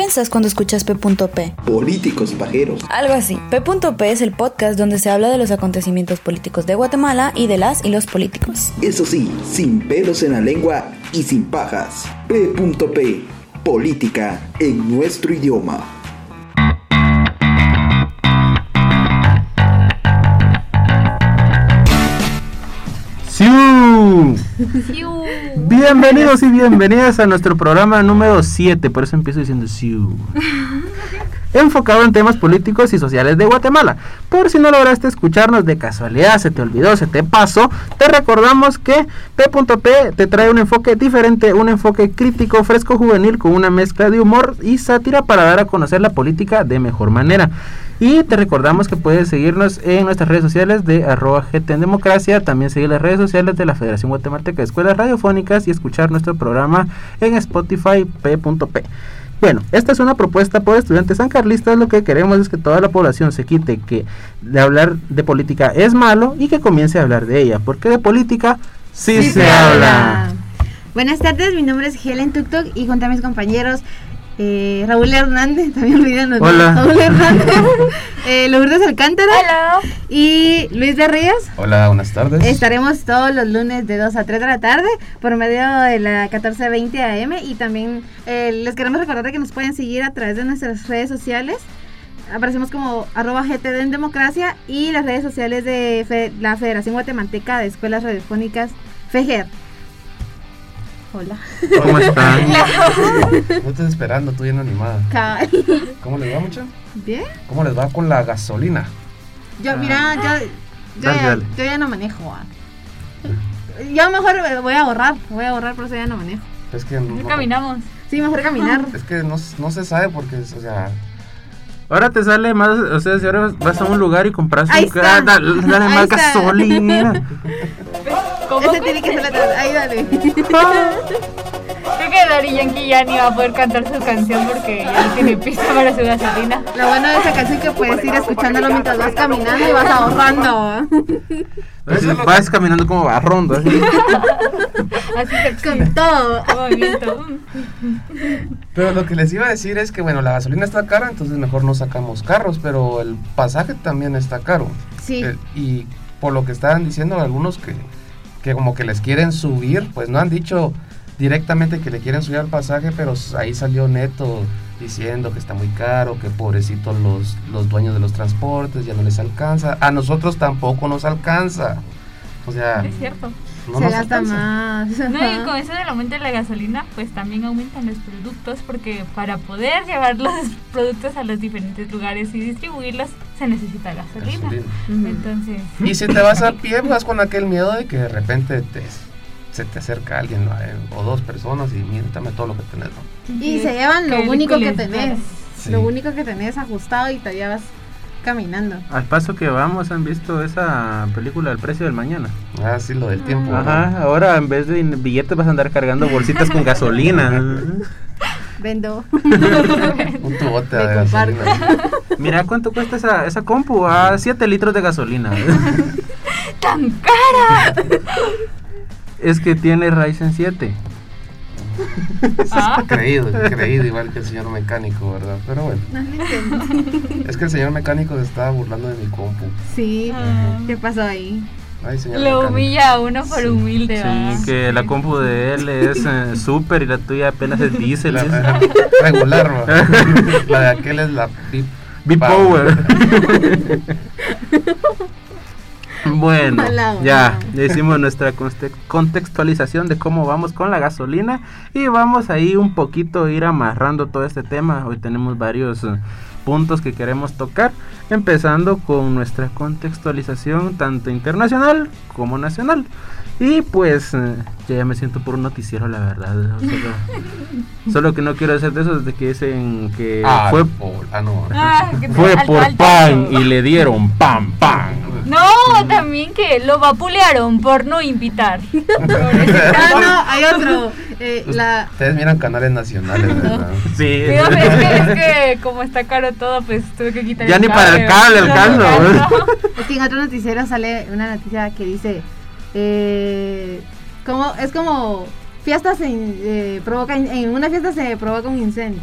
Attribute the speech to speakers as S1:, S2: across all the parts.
S1: piensas cuando escuchas P.P?
S2: Políticos pajeros.
S1: Algo así. P.P es el podcast donde se habla de los acontecimientos políticos de Guatemala y de las y los políticos.
S2: Eso sí, sin pelos en la lengua y sin pajas. P.P. Política en nuestro idioma.
S3: ¡Siu! Bienvenidos y bienvenidas a nuestro programa número 7, por eso empiezo diciendo Siu. Enfocado en temas políticos y sociales de Guatemala. Por si no lograste escucharnos de casualidad, se te olvidó, se te pasó, te recordamos que P.P te trae un enfoque diferente, un enfoque crítico, fresco, juvenil, con una mezcla de humor y sátira para dar a conocer la política de mejor manera. Y te recordamos que puedes seguirnos en nuestras redes sociales de arroba GT en Democracia, también seguir las redes sociales de la Federación Guatemalteca de Escuelas Radiofónicas y escuchar nuestro programa en Spotify P.P. Bueno, esta es una propuesta por estudiantes sancarlistas. Lo que queremos es que toda la población se quite que de hablar de política es malo y que comience a hablar de ella, porque de política sí, se, habla.
S4: Buenas tardes, mi nombre es Helen Tuktok y junto a mis compañeros eh, Raúl Hernández, también olvidando.
S3: Hola.
S4: Raúl Hernández, eh, Lourdes Alcántara y Luis de Ríos.
S5: Hola, buenas tardes.
S4: Estaremos todos los lunes de 2 a 3 de la tarde por medio de la 1420 AM y también eh, les queremos recordar que nos pueden seguir a través de nuestras redes sociales. Aparecemos como arroba GTD en Democracia y las redes sociales de Fe- la Federación Guatemalteca de Escuelas Radiofónicas, FEGER. Hola.
S3: ¿Cómo están?
S5: No estás esperando, tú bien animada. ¿Cómo les va, mucha?
S4: ¿Bien?
S5: ¿Cómo les va con la gasolina?
S4: Yo, mira, yo, yo,
S3: Dale,
S4: ya,
S3: dale.
S4: yo ya no manejo. ah. Yo mejor voy a ahorrar, voy a ahorrar, por eso ya no manejo.
S5: Es que no,
S6: Caminamos.
S4: Sí, mejor caminar.
S5: Es que no, no se sabe porque, o sea,
S3: Ahora te sale más, o sea, si ahora vas a un lugar y compras
S4: Ahí
S3: un ah, dale, dale más
S4: está.
S3: gasolina.
S6: ¿Cómo?
S4: Ese tiene que ser la Ahí dale.
S6: Creo que Daddy Yankee ya ni va a poder cantar su canción porque ya no tiene pista para su gasolina.
S4: Lo bueno de esa canción es que puedes ir escuchándolo mientras vas caminando y vas ahorrando.
S3: Vas caminando como barrondo. Así.
S6: Así que
S4: Con todo.
S6: movimiento.
S5: Pero lo que les iba a decir es que, bueno, la gasolina está cara, entonces mejor no sacamos carros, pero el pasaje también está caro.
S4: Sí.
S5: Eh, y por lo que estaban diciendo algunos que, que como que les quieren subir, pues no han dicho directamente que le quieren subir al pasaje, pero ahí salió Neto diciendo que está muy caro, que pobrecitos los, los dueños de los transportes, ya no les alcanza. A nosotros tampoco nos alcanza. O sea,
S6: Es cierto.
S5: no
S4: Se
S5: nos
S4: gasta
S5: alcanza.
S4: más.
S6: No, y con eso del aumento de la gasolina, pues también aumentan los productos porque para poder llevar los productos a los diferentes lugares y distribuirlos se necesita gasolina. Entonces,
S5: Y si te vas a pie, vas con aquel miedo de que de repente te, se te acerca alguien ¿no? Eh, o dos personas y miéntame todo lo que tenés. ¿no?
S4: Y se llevan lo único que tenés.
S5: Sí.
S4: Lo único que tenés ajustado y todavía vas caminando.
S3: Al paso que vamos, han visto esa película El precio del mañana.
S5: Ah, sí, lo del tiempo. ¿no?
S3: Ajá, ahora en vez de billetes vas a andar cargando bolsitas con gasolina.
S4: Vendo.
S5: Un tubote de gasolina.
S3: Mira cuánto cuesta esa, esa compu, a 7 litros de gasolina.
S6: ¡tan cara!
S3: Es que tiene Ryzen 7.
S6: Ah,
S5: Creído, creído igual que el señor mecánico, ¿verdad? Pero bueno. Es que el señor mecánico se estaba burlando de mi compu.
S4: Sí.
S6: Ah.
S4: ¿Qué pasó ahí?
S5: Ay, señor
S6: lo
S5: mecánico.
S6: humilla a uno por humilde, ¿verdad?
S3: Sí, que la compu de él es eh, super y la tuya apenas es diésel.
S5: La, regular, ¿no? La de aquel es la Bip
S3: B-Power. Bueno, ya, ya hicimos nuestra conte- contextualización de cómo vamos con la gasolina y vamos ahí un poquito ir amarrando todo este tema. Hoy tenemos varios eh, puntos que queremos tocar, empezando con nuestra contextualización tanto internacional como nacional. Y pues eh, ya me siento por un noticiero, la verdad. Solo, solo que no quiero hacer de esos de que dicen que
S5: Ah,
S3: fue,
S5: por- ah, no.
S6: Ah, que-
S3: fue
S6: al-
S3: por
S6: al
S3: pan y le dieron pan, pan.
S6: No, también que lo vapulearon por no invitar.
S4: Ah, no, hay otro. Eh, la,
S5: Ustedes miran canales nacionales, ¿verdad?
S3: Sí.
S6: Digo, es, que, es que como está caro todo, pues tuve que quitar
S3: Ya ni para el cable
S6: ¿verdad?
S4: es que en otro noticiero sale una noticia que dice, eh, como, es como fiestas en, eh, provoca, en una fiesta se provoca un incendio.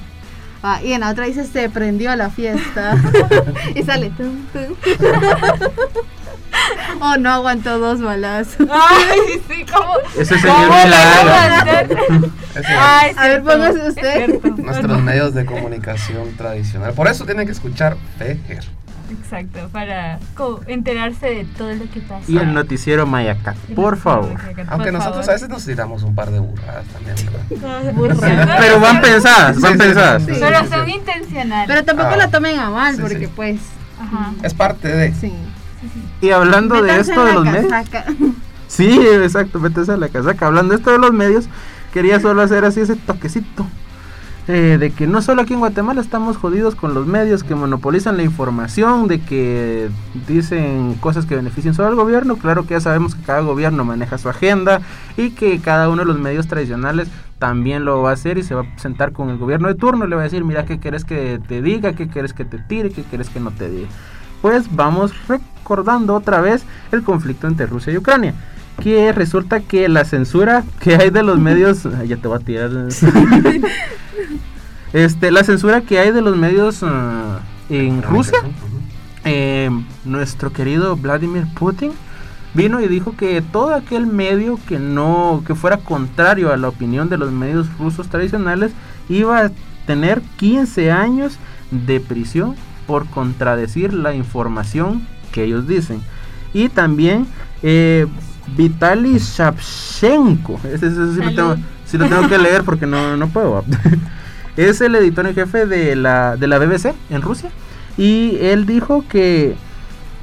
S4: Ah, y en la otra dice se prendió la fiesta. y sale. tum, tum. oh, no aguantó dos balazos.
S6: Ay, sí, como.
S3: Ese
S6: ¿Cómo
S3: señor?
S5: Ese-
S6: Ay,
S4: A ver, póngase usted.
S6: cierto.
S5: nuestros medios de comunicación tradicional. Por eso tienen que escuchar Fejer.
S6: Exacto, para enterarse de todo lo que pasa.
S3: Y el noticiero Mayacat, por favor.
S5: Aunque nosotros a veces nos tiramos un par de burradas también. ¿verdad?
S3: Pero van pensadas, van
S5: Sí, sí,
S3: pensadas.
S5: sí.
S6: Pero son intencionales.
S4: Pero tampoco
S5: Ah.
S4: la tomen a mal,
S5: Sí,
S4: porque
S5: sí.
S4: pues.
S6: Ajá.
S5: Es parte de.
S4: Sí.
S3: Y hablando de esto de los medios.
S4: casaca.
S3: Sí, exacto, métese a la casaca. Hablando de esto de los medios, quería solo hacer así ese toquecito. Eh, de que no solo aquí en Guatemala estamos jodidos con los medios que monopolizan la información, de que dicen cosas que benefician solo al gobierno. Claro que ya sabemos que cada gobierno maneja su agenda y que cada uno de los medios tradicionales también lo va a hacer y se va a sentar con el gobierno de turno y le va a decir, mira, ¿qué quieres que te diga? ¿Qué quieres que te tire? ¿Qué quieres que no te diga? Pues vamos recordando otra vez el conflicto entre Rusia y Ucrania. Que resulta que la censura que hay de los medios. Ay, ya te voy a tirar. este, la censura que hay de los medios ah, en Rusia. eh, nuestro querido Vladimir Putin vino y dijo que todo aquel medio que no que fuera contrario a la opinión de los medios rusos tradicionales iba a tener 15 años de prisión por contradecir la información que ellos dicen y también eh, Vitaly Shapchenko ese, ese sí, lo tengo, sí lo tengo que leer porque no, no puedo es el editor en jefe de la, de la BBC en Rusia y él dijo que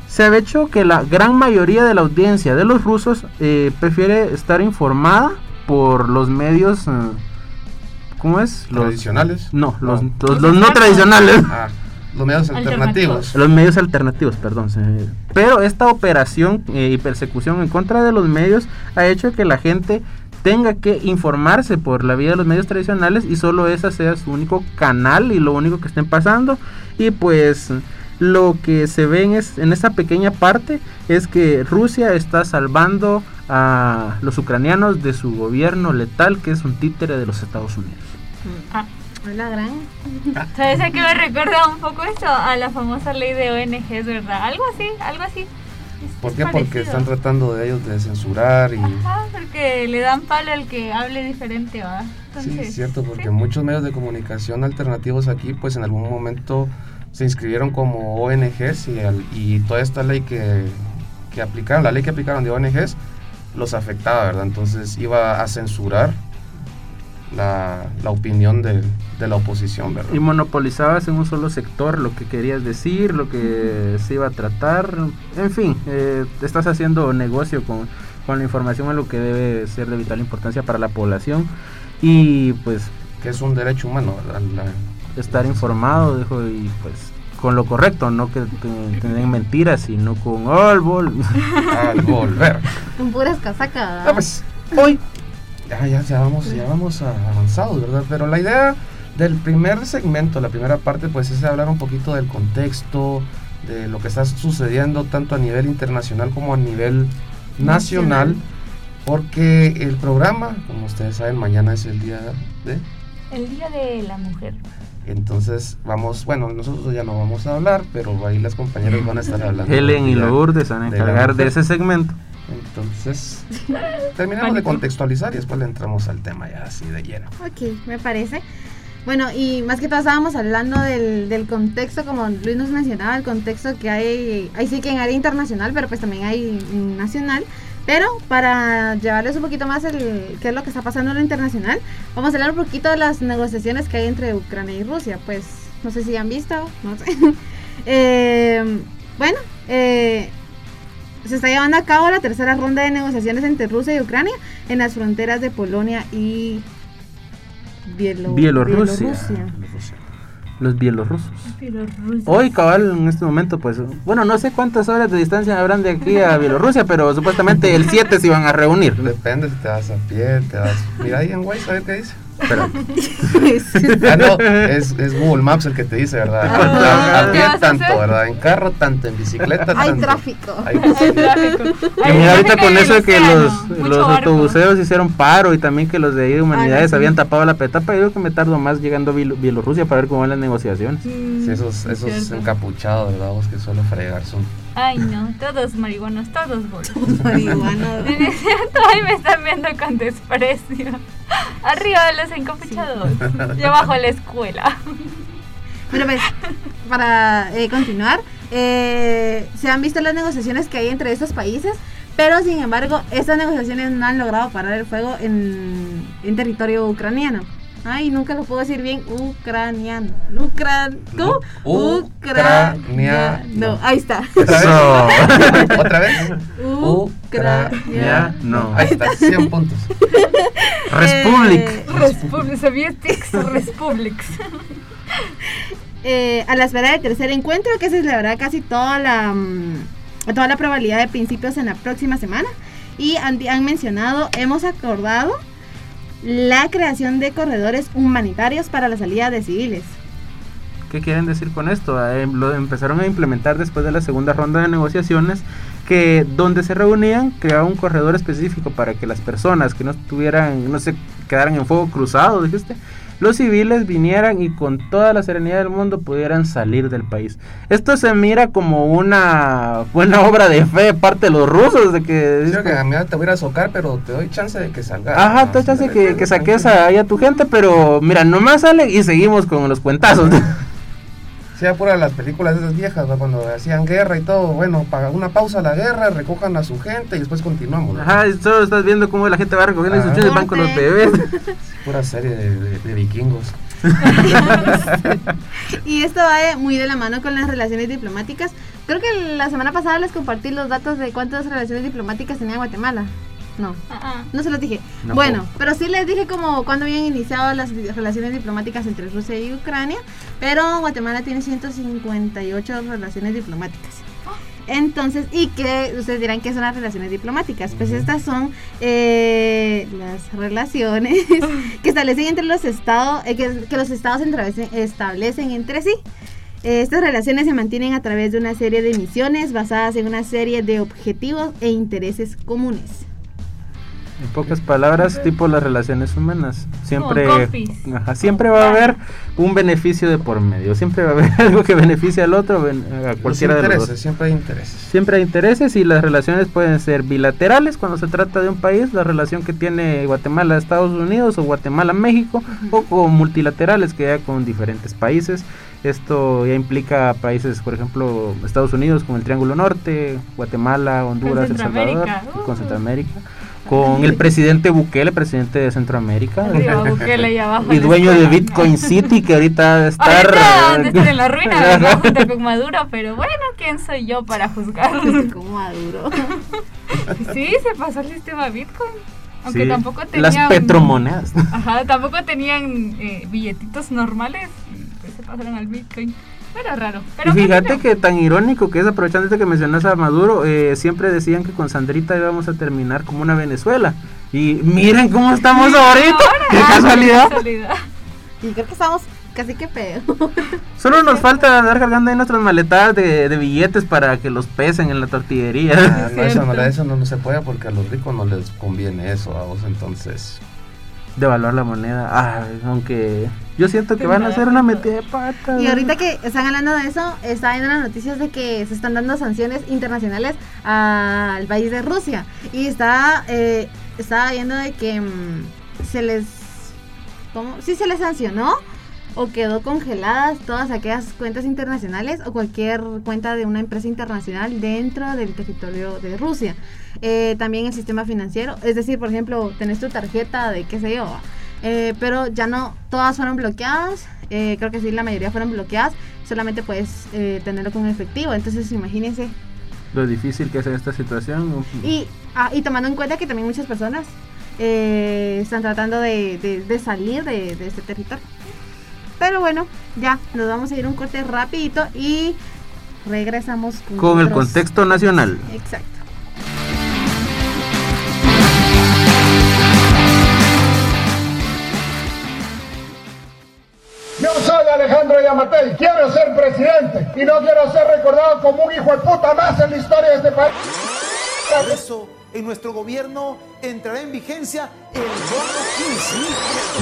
S3: se ha hecho que la gran mayoría de la audiencia de los rusos eh, prefiere estar informada por los medios, eh, ¿cómo es? Los,
S5: Tradicionales.
S3: no, los,
S5: No.
S3: los- los no tradicionales.
S5: Ah, los medios alternativos.
S3: Los medios alternativos, perdón. Pero esta operación eh, y persecución en contra de los medios ha hecho que la gente tenga que informarse por la vía de los medios tradicionales y solo esa sea su único canal y lo único que estén pasando. Y pues lo que se ve en, es, en esa pequeña parte es que Rusia está salvando a los ucranianos de su gobierno letal que es un títere de los Estados Unidos.
S6: Ah,
S4: Hola, gran.
S6: ¿Sabes a qué me recuerda un poco eso? A la famosa ley de ONGs, ¿verdad? Algo así, algo así.
S5: ¿Por qué? Porque están tratando de ellos de censurar y...
S6: Ajá, porque le dan palo al que hable diferente, ¿va?
S5: Sí, es cierto, porque
S6: sí.
S5: muchos medios de comunicación alternativos aquí, pues en algún momento se inscribieron como ONGs y, al- y toda esta ley que, que aplicaron, la ley que aplicaron de ONGs, los afectaba, ¿verdad? Entonces iba a censurar la, la opinión de, de la oposición, ¿verdad?
S3: Y monopolizabas en un solo sector lo que querías decir, lo que se iba a tratar. En fin, eh, estás haciendo negocio con, con la información en lo que debe ser de vital importancia para la población. Y pues
S5: Que es un derecho humano, ¿verdad? La-
S3: estar informado dejo, y pues con lo correcto, no que te, den mentiras, sino con all ball.
S5: al volver.
S4: Con puras casacas.
S5: Ah, pues hoy ya, ya, ya vamos, ya vamos avanzados, ¿verdad? Pero la idea del primer segmento, la primera parte, pues es hablar un poquito del contexto, de lo que está sucediendo tanto a nivel internacional como a nivel nacional,
S4: Nacional.
S5: porque el programa, como ustedes saben, mañana es el día de...
S6: El Día de la Mujer.
S5: Entonces vamos, bueno, nosotros ya no vamos a hablar, pero ahí las compañeras van a estar hablando.
S3: Helen y Lourdes van a encargar de ese segmento.
S5: Entonces, terminamos de contextualizar y después le entramos al tema ya así de lleno.
S4: Ok, me parece. Bueno, y más que todo estábamos hablando del, del contexto, como Luis nos mencionaba, el contexto que hay, ahí sí que en área internacional, pero pues también hay nacional. Pero para llevarles un poquito más el qué es lo que está pasando en lo internacional, vamos a hablar un poquito de las negociaciones que hay entre Ucrania y Rusia. Pues no sé si han visto, no sé. Eh, bueno, eh, se está llevando a cabo la tercera ronda de negociaciones entre Rusia y Ucrania en las fronteras de Polonia y Bielo-
S3: Bielorrusia.
S4: Bielorrusia.
S3: Los bielorrusos.
S6: Bielorrusia.
S3: Hoy, cabal, en este momento, pues, bueno, no sé cuántas horas de distancia habrán de aquí a Bielorrusia, pero supuestamente el 7 se iban a reunir.
S5: Depende si te vas a pie, te vas. Mira ahí en Waze, a ver qué dice.
S3: Espera.
S5: Ah, no, es, es Google Maps el que te dice, ¿verdad?
S4: Ah,
S5: a pie
S6: ¿qué vas a
S5: tanto,
S6: hacer?
S5: ¿verdad? En carro tanto, en bicicleta tanto.
S4: Hay tráfico.
S5: Hay-
S6: Hay tráfico.
S3: Y mira, ahorita con eso de que los, los autobuseos hicieron paro y también que los de ahí de humanidades
S4: sí.
S3: habían tapado la petapa, yo creo que me tardo más llegando a Bielo- Bielorrusia para ver cómo van las negociaciones.
S6: Mm,
S5: Sí, esos,
S6: es
S5: esos encapuchados, ¿verdad? Vos que suelo fregar son.
S6: Ay, no, todos marihuanos, todos bolos. Es cierto, ay, me están viendo con desprecio. Arriba de los encapuchados. Y abajo la escuela.
S4: Pero pues, para eh, continuar, eh, se han visto las negociaciones que hay entre estos países, pero sin embargo, estas negociaciones no han logrado parar el fuego en, en territorio ucraniano. Ay, nunca lo puedo decir bien, ucraniano. Ucran ¿Cómo?
S5: Ucraniano.
S4: No, ahí está.
S5: ¿Otra
S3: Eso.
S5: vez? ¿Otra vez?
S4: Ucraniano.
S3: no.
S5: Ahí está, 100 puntos.
S3: Republic.
S4: Eh,
S6: Republic, Sovietics Republics.
S4: eh, a la espera del tercer encuentro que se celebrará casi toda la mm, toda la probabilidad de principios en la próxima semana y han, han mencionado hemos acordado la creación de corredores humanitarios para la salida de civiles
S3: ¿Qué quieren decir con esto? Eh, lo empezaron a implementar después de la segunda ronda de negociaciones que donde se reunían creaba un corredor específico para que las personas que no estuvieran, no se quedaran en fuego cruzado, dijiste, los civiles vinieran y con toda la serenidad del mundo pudieran salir del país. Esto se mira como una buena obra de fe de parte de los rusos, de que...
S5: Digo que a mí te voy a socar, pero te doy chance de que salgas.
S3: Ajá, te chance que, que saques ahí a tu gente, pero mira, nomás sale y seguimos con los cuentazos.
S5: Sí, apura las películas esas viejas, ¿no? cuando hacían guerra y todo. Bueno, para una pausa a la guerra, recojan a su gente y después continuamos. ¿no?
S3: Ajá, solo estás viendo cómo la gente va recogiendo
S5: Ajá.
S3: instrucciones y van con los bebés.
S5: Pura serie de, de- de vikingos.
S4: y esto va de- muy de la mano con las relaciones diplomáticas creo que la semana pasada les compartí los datos de cuántas relaciones diplomáticas tenía Guatemala no
S6: Ah, ah.
S4: No se los dije.
S3: No,
S4: bueno,
S3: po.
S4: pero sí les dije como cuando habían iniciado las relaciones diplomáticas entre Rusia y Ucrania, pero Guatemala tiene 158 relaciones diplomáticas. Entonces, y que ustedes dirán que son las relaciones diplomáticas. Pues estas son eh, las relaciones que establecen entre los estados, eh, que, que los estados establecen, establecen entre sí. Eh, Estas relaciones se mantienen a través de una serie de misiones basadas en una serie de objetivos e intereses comunes.
S3: En pocas palabras, tipo las relaciones humanas. Siempre, ajá, siempre va a haber un beneficio de por medio. Siempre va a haber algo que beneficie al otro, a
S5: Los
S3: cualquiera de los dos.
S5: siempre hay intereses.
S3: Siempre hay intereses y las relaciones pueden ser bilaterales cuando se trata de un país, la relación que tiene Guatemala Estados Unidos o Guatemala a México, o con multilaterales que ya con diferentes países. Esto ya implica países, por ejemplo, Estados Unidos con el Triángulo Norte, Guatemala, Honduras, El Salvador,
S6: Centroamérica,
S3: y con
S6: uh.
S3: Centroamérica, con el presidente Bukele, presidente de Centroamérica,
S6: Arriba Bukele y abajo
S3: y
S6: la
S3: dueño de. Bitcoin City, que ahorita debe estar...
S6: Ahorita estar en la ruina, ¿verdad? Junto con Maduro, pero bueno, ¿quién soy yo para juzgar?
S4: Como maduro.
S6: Sí, se pasó el sistema Bitcoin. Aunque
S3: Sí,
S6: tampoco tenían.
S3: Las petromonedas.
S6: Ajá, tampoco tenían eh, billetitos normales. y Pues se pasaron al Bitcoin. Pero raro. Pero
S3: y fíjate que tan irónico que es, aprovechando esto que mencionas a Maduro, eh, siempre decían que con Sandrita íbamos a terminar como una Venezuela. Y miren cómo estamos ahorita.
S6: ahora,
S3: Qué
S6: ah,
S3: casualidad.
S6: qué casualidad.
S4: Y creo que estamos casi que pedo.
S3: Solo nos falta andar cargando ahí nuestras maletadas de, de billetes para que los pesen en la tortillería.
S5: Ah, no, eso, eso no se puede porque a los ricos no les conviene eso a vos, entonces.
S3: Devaluar la moneda. Ay, aunque yo siento que van a hacer una metida de pata.
S4: Y ahorita que están hablando de eso, está viendo las noticias de que se están dando sanciones internacionales al país de Rusia. Y está, eh, estaba viendo de que mm, se les, ¿cómo? Sí se les sancionó o quedó congeladas todas aquellas cuentas internacionales o cualquier cuenta de una empresa internacional dentro del territorio de Rusia. Eh, también el sistema financiero, es decir, por ejemplo, tenés tu tarjeta de qué sé yo, eh, pero ya no todas fueron bloqueadas, eh, creo que sí, la mayoría fueron bloqueadas, solamente puedes eh, tenerlo con efectivo, entonces imagínense.
S3: Lo difícil que es esta situación.
S4: Y, ah, y tomando en cuenta que también muchas personas eh, están tratando de, de- de salir de, de este territorio. Pero bueno, ya nos vamos a ir un corte rapidito y regresamos con,
S3: el contexto nacional.
S4: Exacto.
S7: Yo soy Alejandro Yamatei, quiero ser presidente y no quiero ser recordado como un hijo de puta más en la historia de este país.
S8: Por eso, en nuestro gobierno entrará en vigencia el bono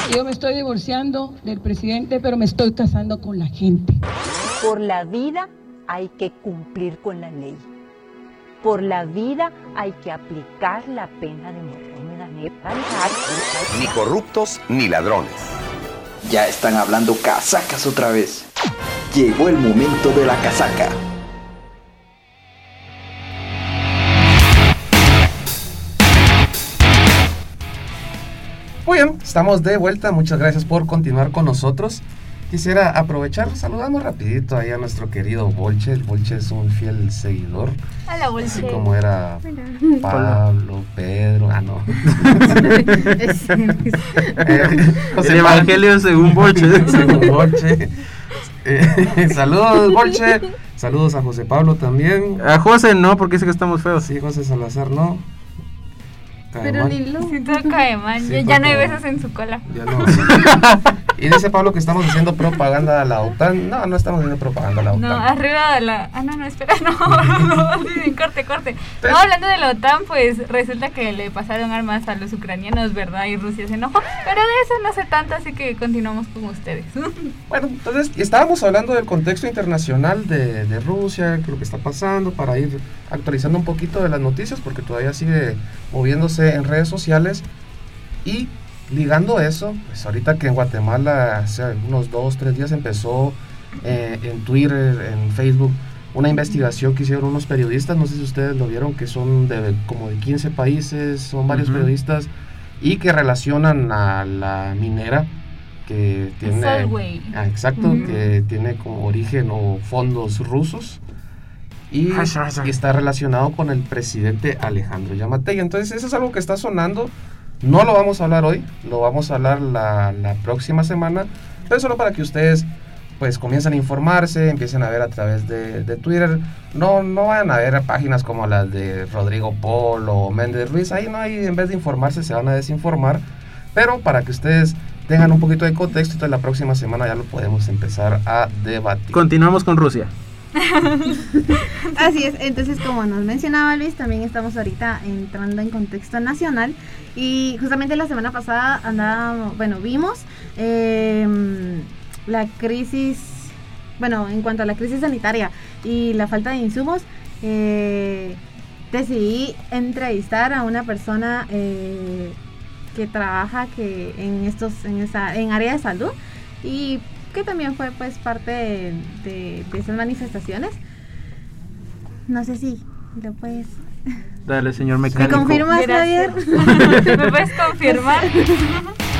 S8: 15.
S9: Yo me estoy divorciando del presidente, pero me estoy casando con la gente.
S10: Por la vida hay que cumplir con la ley. Por la vida hay que aplicar la pena de muerte.
S11: Ni corruptos ni ladrones.
S2: Ya están hablando casacas otra vez. Llegó el momento de la casaca.
S5: Muy bien, estamos de vuelta. Muchas gracias por continuar con nosotros. Quisiera aprovechar, saludamos rapidito ahí a nuestro querido Bolche. El Bolche es un fiel seguidor.
S6: Hola, Bolche.
S5: Así como era Pablo, Pedro, ah no.
S3: Eh, el Evangelio según Bolche.
S5: según Bolche. Eh, saludos, Bolche. Saludos a José Pablo también.
S3: A José no, porque dice que estamos feos.
S5: Sí, José Salazar no.
S4: Pero ni lo.
S6: Si todo cae mal,
S5: Sí,
S6: ya, ya no hay besos en su cola.
S5: Ya no. y dice Pablo que estamos haciendo propaganda a la OTAN. No, no estamos haciendo propaganda a la OTAN.
S6: No, arriba de la. Ah, no, no, espera, no, no, sí, corte, corte. No, hablando de la OTAN, pues resulta que le pasaron armas a los ucranianos, ¿verdad? Y Rusia se enojó. Pero de eso no sé tanto, así que continuamos con ustedes.
S5: Bueno, entonces estábamos hablando del contexto internacional de, de Rusia, lo que está pasando, para ir actualizando un poquito de las noticias, porque todavía sigue moviéndose en redes sociales. Y ligando eso, pues ahorita que en Guatemala hace unos dos, tres días empezó eh, en Twitter, en Facebook, una investigación que hicieron unos periodistas, no sé si ustedes lo vieron, que son de como de 15 países, son varios
S3: Ujú.
S5: periodistas, y que relacionan a la minera que tiene... Ah, exacto,
S6: Ujú.
S5: que tiene como origen o fondos rusos y está relacionado con el presidente Alejandro Yamatei. Entonces eso es algo que está sonando. No lo vamos a hablar hoy, lo vamos a hablar la, la próxima semana, pero solo para que ustedes pues comiencen a informarse, empiecen a ver a través de, de Twitter. No, no vayan a ver páginas como las de Rodrigo Polo o Méndez Ruiz. Ahí no hay, en vez de informarse, se van a desinformar. Pero para que ustedes tengan un poquito de contexto, entonces la próxima semana ya lo podemos empezar a debatir.
S3: Continuamos con Rusia.
S4: Así es, entonces como nos mencionaba Luis, también estamos ahorita entrando en contexto nacional y justamente la semana pasada andábamos, bueno, vimos em, la crisis, bueno, en cuanto a la crisis sanitaria y la falta de insumos, eh, decidí entrevistar a una persona eh, que trabaja que en estos, en esa, en área de salud y que también fue pues parte de, de- de esas manifestaciones. No sé si lo puedes.
S3: Dale, señor
S4: ¿Me
S3: mecánico.
S4: confirmas, Javier?
S6: ¿Me puedes confirmar?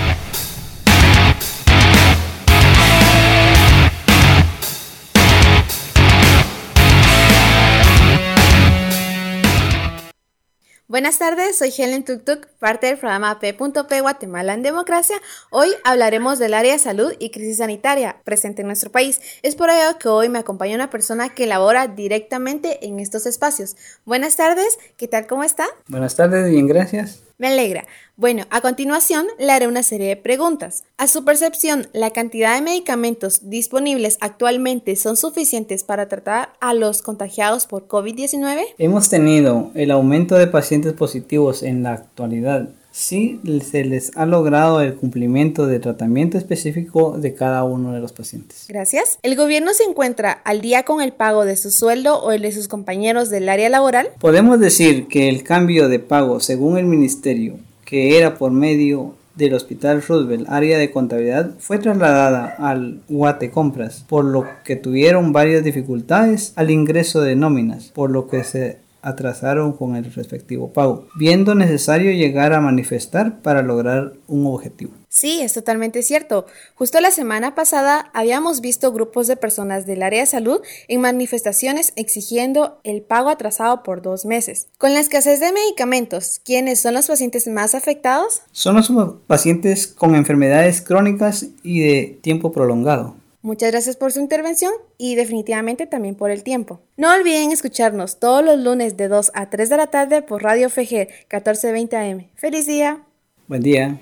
S1: Buenas tardes, soy Helen Tuktuk, parte del programa P.P Guatemala en Democracia. Hoy hablaremos del área de salud y crisis sanitaria presente en nuestro país. Es por ello que hoy me acompaña una persona que labora directamente en estos espacios. Buenas tardes, ¿qué tal? ¿Cómo está?
S12: Buenas tardes, bien, gracias.
S1: Me alegra. Bueno, a continuación le haré una serie de preguntas. A su percepción, ¿la cantidad de medicamentos disponibles actualmente son suficientes para tratar a los contagiados por COVID-19?
S12: Hemos tenido el aumento de pacientes positivos en la actualidad. Sí, se les ha logrado el cumplimiento de tratamiento específico de cada uno de los pacientes.
S1: Gracias. ¿El gobierno se encuentra al día con el pago de su sueldo o el de sus compañeros del área laboral?
S12: Podemos decir que el cambio de pago según el ministerio, que era por medio del Hospital Roosevelt, área de contabilidad, fue trasladada al Guate Compras, por lo que tuvieron varias dificultades al ingreso de nóminas, por lo que se atrasaron con el respectivo pago, viendo necesario llegar a manifestar para lograr un objetivo.
S1: Sí, es totalmente cierto. Justo la semana pasada habíamos visto grupos de personas del área de salud en manifestaciones exigiendo el pago atrasado por dos meses. Con la escasez de medicamentos, ¿quiénes son los pacientes más afectados?
S12: Son los pacientes con enfermedades crónicas y de tiempo prolongado.
S1: Muchas gracias por su intervención y definitivamente también por el tiempo. No olviden escucharnos todos los lunes de 2 a 3 de la tarde por Radio FG 1420 AM. ¡Feliz día!
S12: Buen día.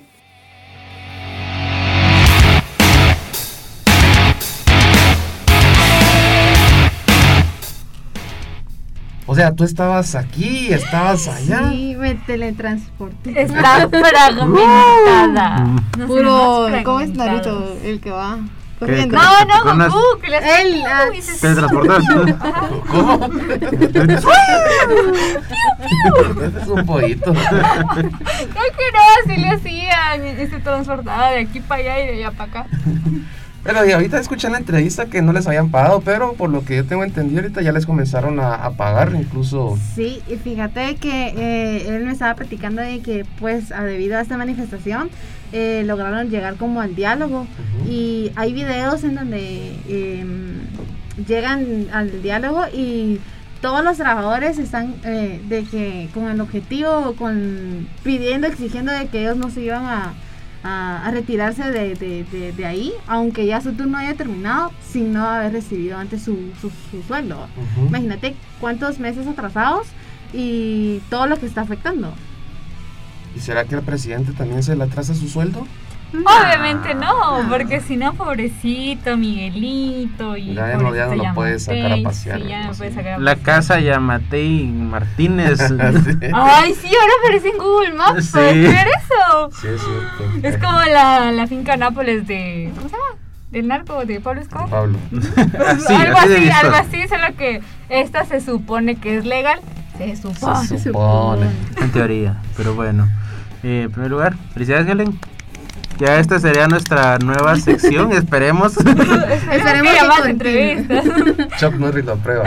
S5: O sea, tú estabas aquí, estabas allá.
S4: Sí, me teletransporté.
S6: Está fragmentada.
S4: Puro, ¿cómo es Naruto el que va?
S3: ¿Qué?
S6: No, no, Goku, que le hace
S4: Él, ah,
S6: y se-
S3: Teletransportar.
S5: ¿Cómo? es un pollito.
S6: Creo que no, así le hacían y se transportaba de aquí para allá y de allá para acá.
S5: Pero y ahorita escuché en la entrevista que no les habían pagado, pero por lo que yo tengo entendido, ahorita ya les comenzaron a, a pagar, incluso.
S4: Sí, y fíjate que eh, él me estaba platicando de que pues a- debido a esta manifestación eh, lograron llegar como al diálogo y hay videos en donde em, llegan al diálogo y todos los trabajadores están eh, de que con el objetivo, con pidiendo, exigiendo de que ellos no se iban a, a- a retirarse de, de- de- de ahí, aunque ya su turno haya terminado, sin no haber recibido antes su, su- su sueldo. Imagínate cuántos meses atrasados y todo lo que está afectando.
S5: ¿Y será que el presidente también se le atrasa su sueldo?
S6: Obviamente no, porque si no, pobrecito Miguelito y
S5: Ya no- ya no lo puedes sacar a pasear,
S6: sí, ya
S5: ¿no?
S6: no puedes sacar a
S3: La
S6: pasear.
S3: casa Yamatei Martínez.
S6: Ay, sí, ahora aparece en Google Maps.
S3: Sí.
S6: ¿Puedes ver eso?
S5: Sí, es cierto.
S6: Es como la, la finca Nápoles de. ¿Cómo se llama? Del narco de Pablo Escobar.
S5: Pablo.
S3: Así,
S6: algo
S3: así
S6: así, algo así, solo que esta se supone que es legal. Se supone.
S5: Se supone.
S3: En teoría, pero bueno. Eh, en primer lugar, felicidades Helen. Ya esta sería nuestra nueva sección, esperemos.
S4: Esperemos
S6: que entrevistas.
S5: Chuck Norris lo aprueba.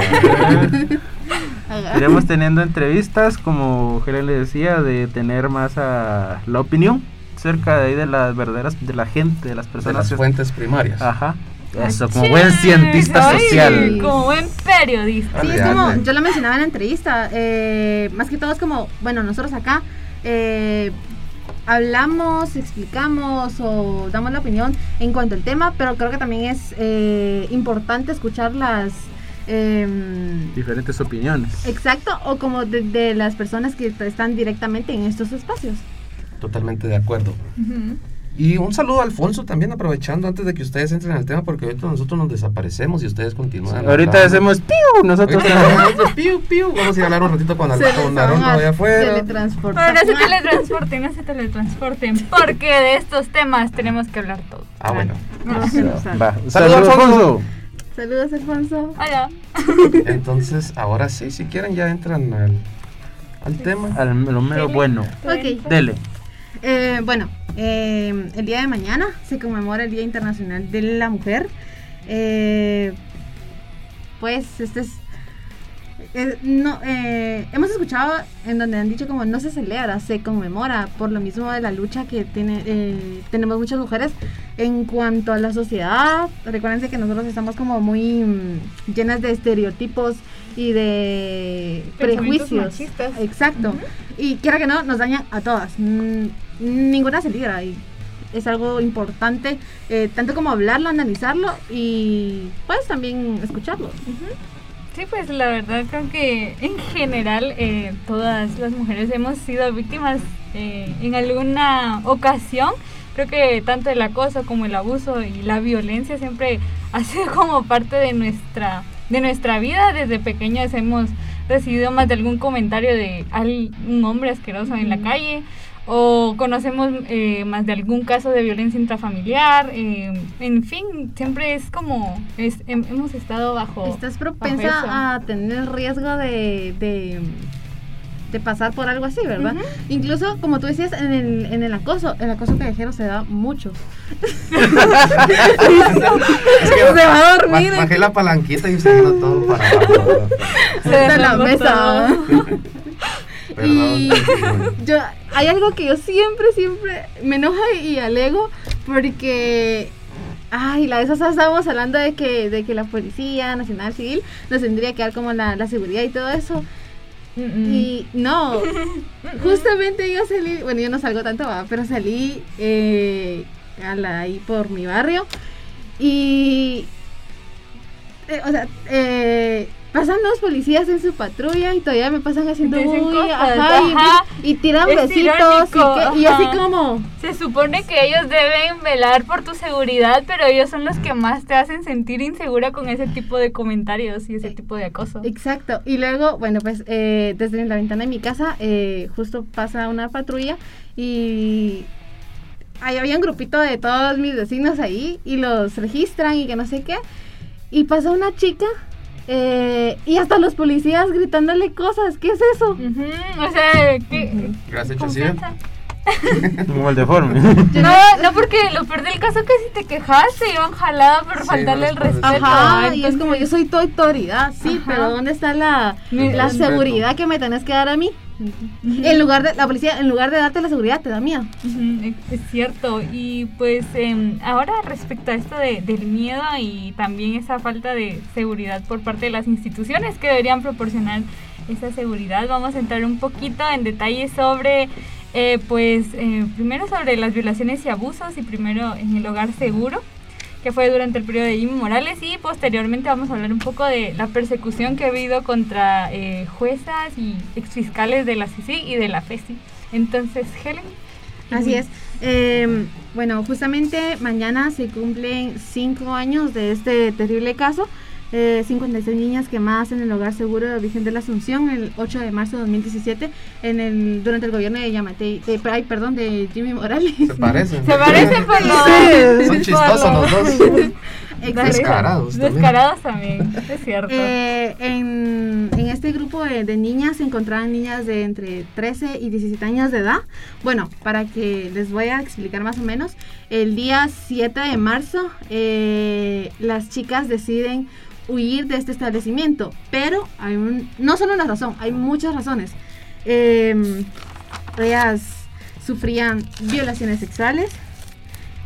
S3: Iremos teniendo entrevistas, como Helen le decía, de tener más a la opinión cerca de ahí de las verdaderas, de la gente, de las
S5: De
S3: personas.
S5: las
S3: que-
S5: fuentes primarias.
S3: Ajá. Eso, como buen cientista
S6: ay,
S3: social.
S6: Como buen periodista.
S4: Sí, es como, yo lo mencionaba en la entrevista, eh, más que todo es como, bueno, nosotros acá eh, hablamos, explicamos o damos la opinión en cuanto al tema, pero creo que también es eh, importante escuchar las... em,
S3: Diferentes opiniones.
S4: exacto, o como de, de las personas que están directamente en estos espacios.
S5: Totalmente de acuerdo. Y un saludo a Alfonso también, aprovechando antes de que ustedes entren al tema, porque ahorita nosotros nos desaparecemos y ustedes continúan.
S3: Ahorita
S5: hablando.
S3: hacemos piu, nosotros.
S5: Nosotros, piu, piu. Vamos a ir a hablar un ratito con, Al-
S4: Se les
S5: con
S4: van
S5: Aarón
S4: a
S5: allá afuera.
S4: teletransportar.
S6: Pero no se teletransporten, no se teletransporten, porque de estos temas tenemos que hablar todos.
S5: Ah, bueno.
S3: Va.
S5: Saludos,
S3: Saludos,
S5: Alfonso.
S3: Alfonso.
S4: Saludos, Alfonso.
S6: Hola.
S5: Entonces, ahora sí, si quieren, ya entran al, al tema.
S3: Al lo mero bueno.
S4: Ok.
S3: Dele.
S4: Eh, bueno, eh, el día de mañana se conmemora el Día Internacional de la Mujer. Eh, pues este es... no, eh, hemos escuchado en donde han dicho como no se celebra, se conmemora por lo mismo de la lucha que tiene, tenemos muchas mujeres en cuanto a la sociedad. Recuérdense que nosotros estamos como muy mm, llenas de estereotipos y de prejuicios.
S6: machistas.
S4: Exacto. Y quiera que no, nos dañan a todas. Ninguna se libra. Y es algo importante, eh, tanto como hablarlo, analizarlo y pues también escucharlo.
S6: Sí, pues la verdad creo que en general eh, todas las mujeres hemos sido víctimas eh, en alguna ocasión. Creo que tanto el acoso como el abuso y la violencia siempre ha sido como parte de nuestra de nuestra vida. Desde pequeños hemos recibido más de algún comentario de un hombre asqueroso en la calle o conocemos eh, más de algún caso de violencia intrafamiliar. eh, en fin, siempre es como es, hemos estado bajo.
S4: Estás
S6: bajo eso.
S4: propensa a tener riesgo de, de, de pasar por algo así, ¿verdad? Incluso, como tú decías, en el, en el acoso, el acoso callejero se da mucho.
S5: Es que
S4: se va a dormir.
S5: ba- Bajé la palanquita y se todo para abajo.
S4: Se da la mesa.
S5: Perdón.
S4: Y yo, hay algo que yo siempre, siempre me enoja y alego porque, ay, la vez pasada estábamos hablando de que, de que la Policía Nacional Civil nos tendría que dar como la, la seguridad y todo eso. Y no, justamente yo salí, bueno, yo no salgo tanto, ¿va? pero salí eh, a la- ahí por mi barrio y eh, o sea, eh, pasan dos policías en su patrulla y todavía me pasan haciendo
S6: cosas,
S4: ajá, y- tiran
S6: Es
S4: besitos y, que- y así como
S6: Se supone que ellos deben velar por tu seguridad, pero ellos son los que más te hacen sentir insegura con ese tipo de comentarios y ese tipo de acoso.
S4: Exacto. Y luego, bueno, pues eh, desde la ventana de mi casa eh, justo pasa una patrulla y ahí había un grupito de todos mis vecinos ahí y los registran y que no sé qué. Y pasa una chica eh, y hasta los policías gritándole cosas. ¿Qué es eso?
S6: O sea, ¿qué?
S5: ¿Qué
S3: Como el deforme.
S6: No, no, porque lo peor del caso es que si te quejas te iban jalada por
S5: Sí,
S6: faltarle el
S5: no
S6: respeto.
S4: Ajá, y es
S6: entonces-
S4: como yo soy tu autoridad, sí,
S6: Ajá.
S4: pero ¿dónde está la, la seguridad que me tenés que dar a mí? En lugar de, la policía, en lugar de darte la seguridad, te da miedo.
S6: Es cierto, y pues em, ahora respecto a esto de- del miedo y también esa falta de seguridad por parte de las instituciones que deberían proporcionar esa seguridad, vamos a entrar un poquito en detalle sobre, eh, pues eh, primero sobre las violaciones y abusos y primero en el hogar seguro que fue durante el periodo de Jimmy Morales y posteriormente vamos a hablar un poco de la persecución que ha habido contra eh, juezas y exfiscales de la CICI y de la FESI. Entonces, Helen.
S4: Así es. Eh, bueno, justamente mañana se cumplen cinco años de este terrible caso. Eh, 56 niñas quemadas en el hogar seguro de Virgen de la Asunción el 8 de marzo de 2017 en el, durante el gobierno de Yamatei, de, ay, perdón, de Jimmy Morales.
S5: Se parecen.
S6: Se parecen por lo...
S5: Son chistosos los dos. Descarados también.
S6: Descarados también, es cierto.
S4: Eh, en, en este grupo de, de niñas se encontraban niñas de entre 13 y 17 años de edad. Bueno, para que les voy a explicar más o menos, el día 7 de marzo eh, las chicas deciden huir de este establecimiento, pero hay un, no solo una razón, hay muchas razones. Eh, ellas sufrían violaciones sexuales,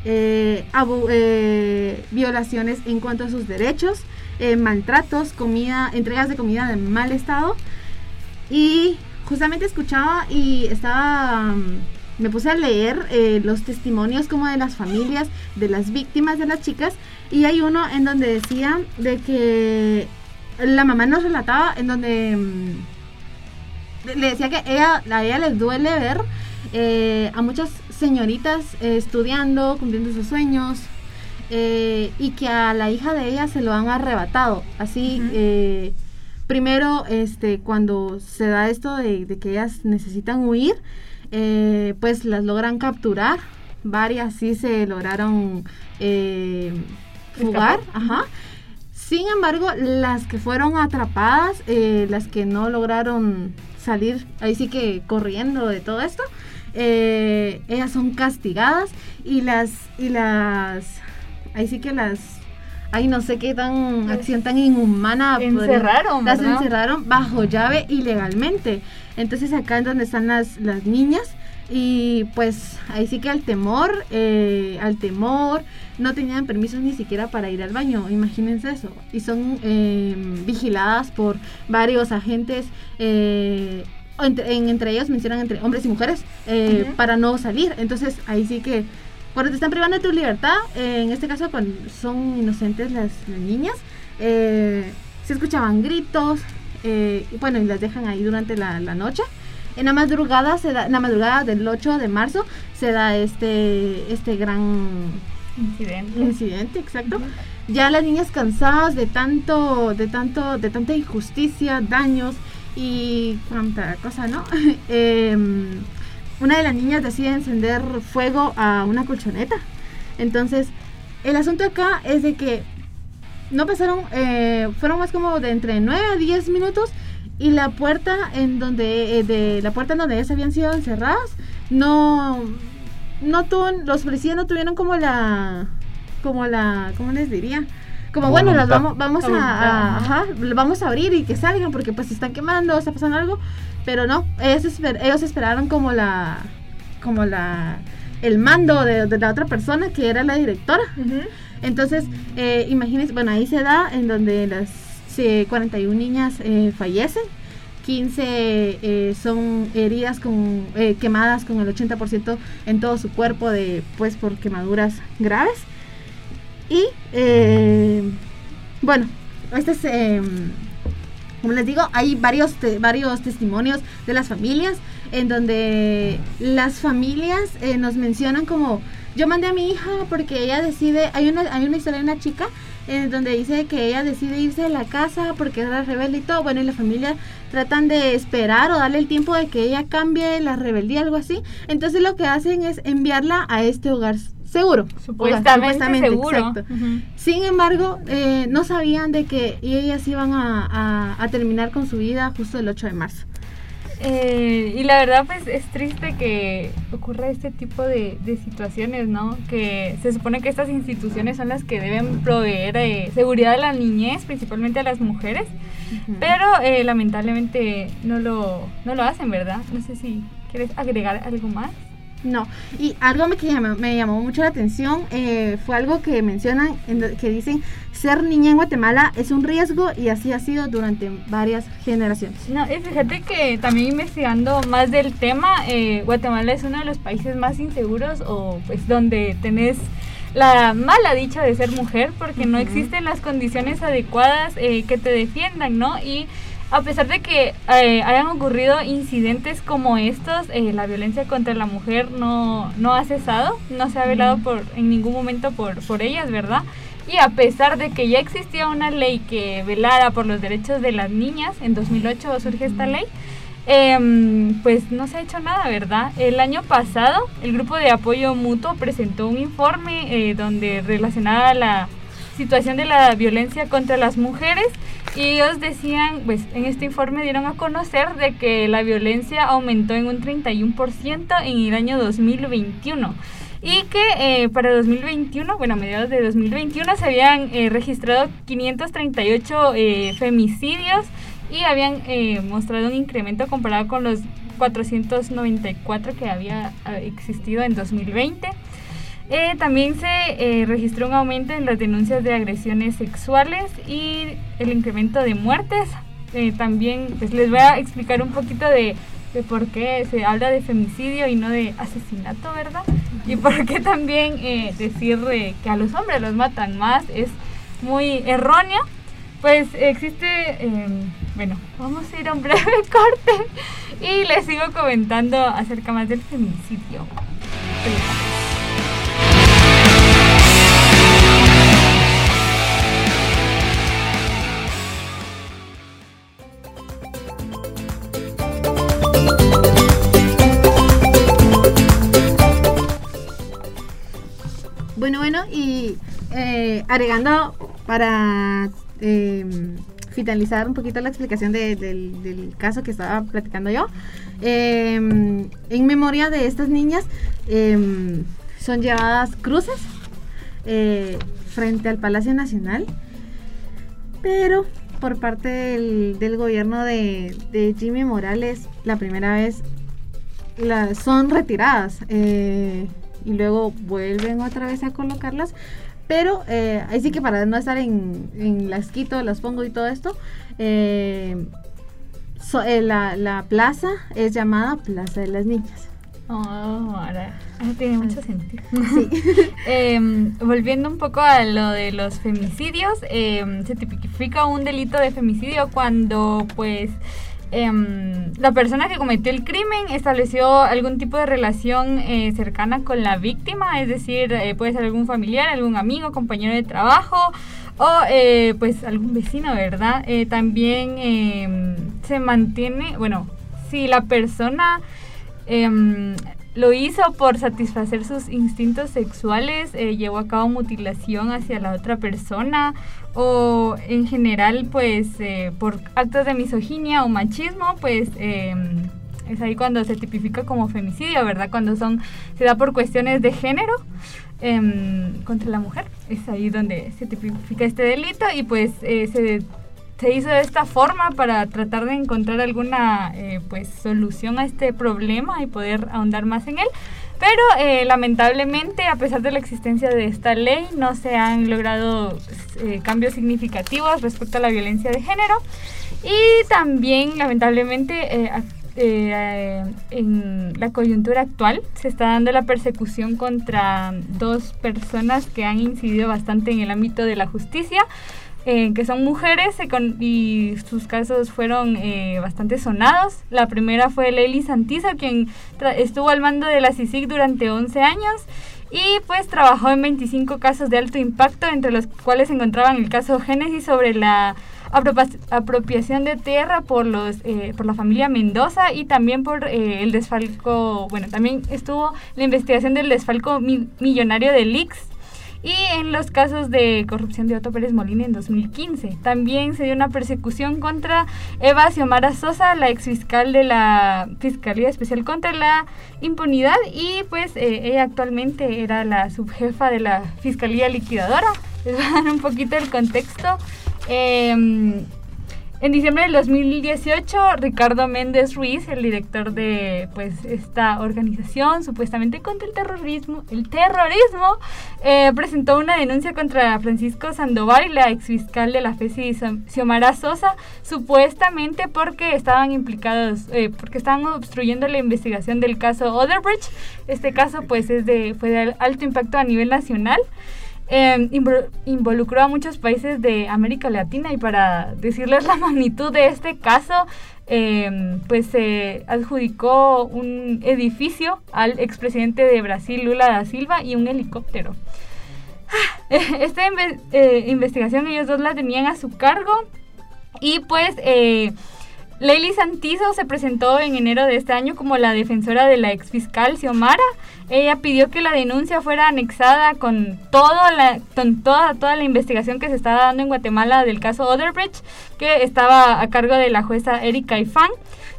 S4: eh, eh, violaciones en cuanto a sus derechos, eh, maltratos, comida, entregas de comida de mal estado. Y justamente escuchaba y estaba, mm, me puse a leer los testimonios como de las familias, de las víctimas de las chicas. Y hay uno en donde decía de que la mamá nos relataba en donde mm, le decía que ella, a ella les duele ver eh, a muchas señoritas eh, estudiando, cumpliendo sus sueños, eh, y que a la hija de ella se lo han arrebatado. Así, eh, primero, este, cuando se da esto de, de que ellas necesitan huir, pues las logran capturar. Varias sí se lograron fugar. Ajá. Sin embargo, las que fueron atrapadas, eh, las que no lograron salir, ahí sí que corriendo de todo esto, eh, ellas son castigadas y las, y las, ahí sí que las, ahí no sé qué tan, acción tan inhumana. podría-
S6: Encerraron,
S4: Las encerraron bajo llave ilegalmente. Entonces acá es donde están las, las niñas y pues ahí sí que al temor, eh, al temor, no tenían permisos ni siquiera para ir al baño, imagínense eso. Y son eh, vigiladas por varios agentes, eh, entre, en- entre ellos mencionan entre hombres y mujeres, eh, para no salir. Entonces ahí sí que cuando te están privando de tu libertad, eh, en este caso cuando son inocentes las, las niñas, se escuchaban gritos, y bueno, y las dejan ahí durante la, la noche. En la madrugada se da, en la madrugada del 8 de marzo se da este, este gran
S6: Incidente.
S4: incidente, exacto. Ya las niñas cansadas de tanto, de tanto, de tanta injusticia, daños y cuánta cosa, ¿no? Em, una de las niñas decide encender fuego a una colchoneta. Entonces, el asunto acá es de que no pasaron, eh, fueron más como de entre 9 a 10 minutos y la puerta en donde, eh, de la puerta en donde ellas habían sido encerradas, no, no tuvo, los policías no tuvieron como la, como la, ¿cómo les diría? Como bueno, las vamos, vamos a, a- ajá, vamos a abrir y que salgan porque pues se están quemando, está pasando algo, pero no, ellos, esper- ellos esperaron como la, como la, el mando de, de la otra persona que era la directora. Entonces, eh, imagínense, bueno, ahí se da en donde las eh, 41 niñas eh, fallecen, 15 eh, son heridas con eh, quemadas con el 80% en todo su cuerpo de pues por quemaduras graves. Y eh, bueno, este es, em, como les digo, hay varios, te- varios testimonios de las familias en donde las familias eh, nos mencionan como yo mandé a mi hija porque ella decide, hay una, hay una historia de una chica en donde dice que ella decide irse de la casa porque era rebelde y todo, bueno, y la familia tratan de esperar o darle el tiempo de que ella cambie la rebeldía, algo así, entonces lo que hacen es enviarla a este hogar seguro. Hogar,
S6: Supuestamente seguro.
S4: exacto.
S6: Ujú.
S4: Sin embargo, eh, no sabían de que ellas iban a, a- a terminar con su vida justo el 8 de marzo.
S6: Eh, y la verdad, pues es triste que ocurra este tipo de, de situaciones, ¿no? Que se supone que estas instituciones son las que deben proveer eh, seguridad a la niñez, principalmente a las mujeres, pero eh, lamentablemente no lo, no lo hacen, ¿verdad? No sé si quieres agregar algo más.
S4: No, y algo me, que llamó, me llamó mucho la atención eh, fue algo que mencionan, que dicen, ser niña en Guatemala es un riesgo y así ha sido durante varias generaciones.
S6: No, y fíjate que también investigando más del tema, eh, Guatemala es uno de los países más inseguros o pues donde tenés la mala dicha de ser mujer porque no existen las condiciones adecuadas eh, que te defiendan, ¿no? Y a pesar de que eh, hayan ocurrido incidentes como estos, eh, la violencia contra la mujer no, no ha cesado, no se ha velado por, en ningún momento por, por ellas, ¿verdad? Y a pesar de que ya existía una ley que velara por los derechos de las niñas, en 2008 surge esta ley, em, pues no se ha hecho nada, ¿verdad? El año pasado el grupo de apoyo mutuo presentó un informe eh, donde relacionaba la situación de la violencia contra las mujeres y ellos decían, pues en este informe dieron a conocer de que la violencia aumentó en un 31% en el año 2021 y que eh, para 2021, bueno, a mediados de 2021 se habían eh, registrado 538 eh, femicidios y habían eh, mostrado un incremento comparado con los 494 que había eh, existido en 2020. Eh, también se eh, registró un aumento en las denuncias de agresiones sexuales y el incremento de muertes. Eh, también pues les voy a explicar un poquito de, de por qué se habla de femicidio y no de asesinato, ¿verdad? Y por qué también decir que a los hombres los matan más es muy erróneo. Pues existe, eh, bueno, vamos a ir a un breve corte y les sigo comentando acerca más del femicidio.
S4: Bueno, bueno, y eh, agregando para eh, finalizar un poquito la explicación de- del, caso que estaba platicando yo, eh, en memoria de estas niñas eh, son llevadas cruces eh, frente al Palacio Nacional, pero por parte del, gobierno de, Jimmy Morales, la primera vez son retiradas eh, y luego vuelven otra vez a colocarlas. Pero eh, ahí sí que para no estar en, en las quito, las pongo y todo esto, eh, so- eh, la, la plaza es llamada Plaza de las Niñas.
S6: Oh, ahora, tiene mucho sentido. Em, volviendo un poco a lo de los femicidios, em, se tipifica un delito de femicidio cuando pues em, la persona que cometió el crimen estableció algún tipo de relación eh, cercana con la víctima, es decir, eh, puede ser algún familiar, algún amigo, compañero de trabajo o eh, pues algún vecino, ¿verdad? Eh, también em, se mantiene, bueno, si la persona em, lo hizo por satisfacer sus instintos sexuales, eh, llevó a cabo mutilación hacia la otra persona o en general pues eh, por actos de misoginia o machismo pues em, es ahí cuando se tipifica como femicidio, ¿verdad? Cuando son se da por cuestiones de género em, contra la mujer, es ahí donde se tipifica este delito y pues eh, se se hizo de esta forma para tratar de encontrar alguna eh, pues solución a este problema y poder ahondar más en él. Pero eh, lamentablemente, a pesar de la existencia de esta ley, no se han logrado eh, cambios significativos respecto a la violencia de género. Y también, lamentablemente, eh, eh, en la coyuntura actual se está dando la persecución contra dos personas que han incidido bastante en el ámbito de la justicia. Eh, que son mujeres y sus casos fueron eh, bastante sonados. La primera fue Lely Santizo, quien estuvo al mando de la CICIG durante 11 años y pues trabajó en 25 casos de alto impacto, entre los cuales se encontraban el caso Génesis sobre la apropiación de tierra por los eh, por la familia Mendoza y también por eh, el desfalco bueno también estuvo la investigación del desfalco millonario de Lix y en los casos de corrupción de Otto Pérez Molina en 2015. También se dio una persecución contra Eva Xiomara Sosa, la exfiscal de la Fiscalía Especial contra la Impunidad y pues eh, ella actualmente era la subjefa de la Fiscalía Liquidadora. Les voy a dar un poquito el contexto. Eh, en diciembre del 2018, Ricardo Méndez Ruiz, el director de pues esta organización supuestamente contra el terrorismo, el terrorismo, eh, presentó una denuncia contra Francisco Sandoval, la exfiscal de la FESI Xiomara Sosa, supuestamente porque estaban implicados, eh, porque estaban obstruyendo la investigación del caso Otherbridge. Este caso pues es de fue de alto impacto a nivel nacional. Em, involucró a muchos países de América Latina y para decirles la magnitud de este caso, em, pues se adjudicó un edificio al expresidente de Brasil, Lula da Silva, y un helicóptero. Ah, esta eh, investigación ellos dos la tenían a su cargo y pues eh, Leili Santizo se presentó en enero de este año como la defensora de la ex fiscal Xiomara. Ella pidió que la denuncia fuera anexada con, toda la, toda, toda la investigación que se estaba dando en Guatemala del caso Otherbridge, que estaba a cargo de la jueza Erika Ifán.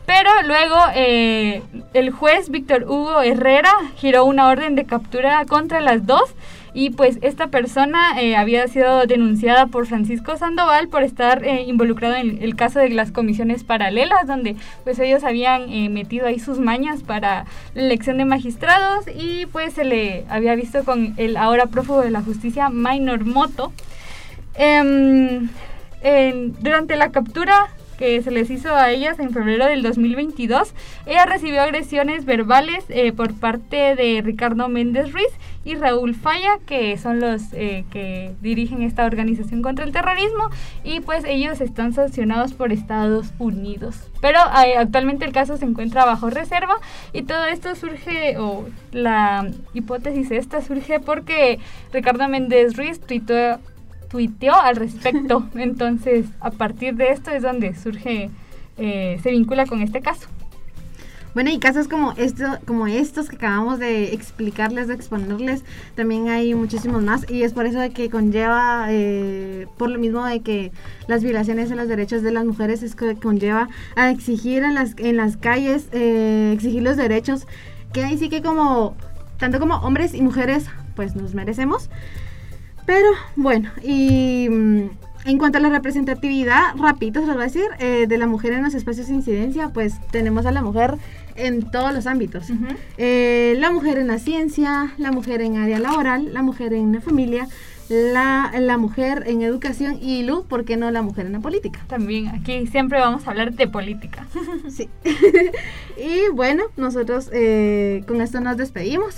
S6: Pero luego eh, el juez Víctor Hugo Herrera giró una orden de captura contra las dos y pues esta persona eh, había sido denunciada por Francisco Sandoval por estar eh, involucrado en el caso de las comisiones paralelas, donde pues ellos habían eh, metido ahí sus mañas para la elección de magistrados y pues se le había visto con el ahora prófugo de la justicia Minor Moto. Em, durante la captura que se les hizo a ellas en febrero del 2022, ella recibió agresiones verbales eh, por parte de Ricardo Méndez Ruiz y Raúl Falla, que son los eh, que dirigen esta organización contra el terrorismo, y pues ellos están sancionados por Estados Unidos. Pero eh, actualmente el caso se encuentra bajo reserva y todo esto surge, o la hipótesis esta surge porque Ricardo Méndez Ruiz tuitó tuiteó al respecto. Entonces, a partir de esto es donde surge, eh, se vincula con este caso.
S4: Bueno, y casos como, esto, como estos que acabamos de explicarles, de exponerles, también hay muchísimos más y es por eso de que conlleva, eh, por lo mismo de que las violaciones a los derechos de las mujeres es que conlleva a exigir en las, en las calles, eh, exigir los derechos que ahí sí que como, tanto como hombres y mujeres, pues nos merecemos. Pero bueno, y mm, en cuanto a la representatividad, rapidito se los voy a decir, eh, de la mujer en los espacios de incidencia, pues tenemos a la mujer en todos los ámbitos. Eh, la mujer en la ciencia, la mujer en área laboral, la mujer en la familia, la, la, mujer en educación y Lu, ¿por qué no la mujer en la política?
S6: También aquí siempre vamos a hablar de política.
S4: sí. y bueno, nosotros eh, con esto nos despedimos.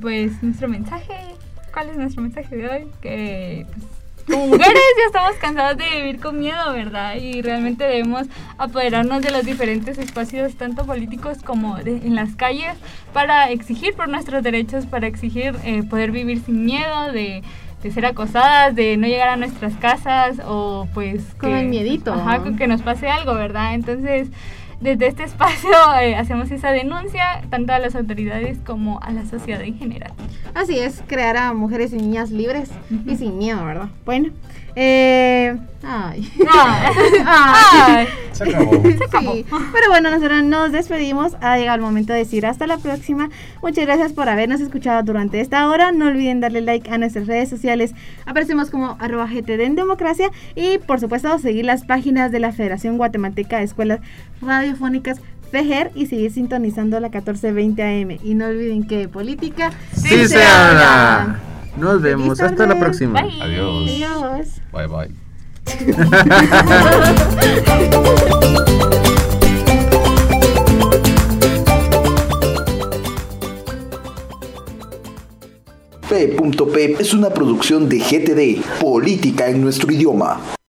S6: pues nuestro mensaje cuál es nuestro mensaje de hoy, que pues, como mujeres ya estamos cansadas de vivir con miedo, ¿verdad? Y realmente debemos apoderarnos de los diferentes espacios, tanto políticos como en las calles, para exigir por nuestros derechos, para exigir eh, poder vivir sin miedo, de, ser acosadas, de no llegar a nuestras casas o pues...
S4: Con el miedito.
S6: Ajá, con que nos pase algo, ¿verdad? Entonces desde este espacio eh, hacemos esa denuncia tanto a las autoridades como a la sociedad en general.
S4: Así es, crear a mujeres y niñas libres y sin miedo, ¿verdad? Bueno, eh, ay. ay. Se acabó. Se acabó. Pero bueno, nosotros nos despedimos. Ha llegado el momento de decir hasta la próxima. Muchas gracias por habernos escuchado durante esta hora. No olviden darle like a nuestras redes sociales. Aparecemos como arroba GTD en democracia. Y por supuesto, seguir las páginas de la Federación Guatemalteca de Escuelas Radiofónicas FEGER y seguir sintonizando la 1420 AM. Y no olviden que política
S3: sí, se, habla. Nos vemos. Hasta la próxima.
S5: Adiós.
S4: Adiós.
S5: Bye bye.
S2: P.P es una producción de GTD, Política en nuestro idioma.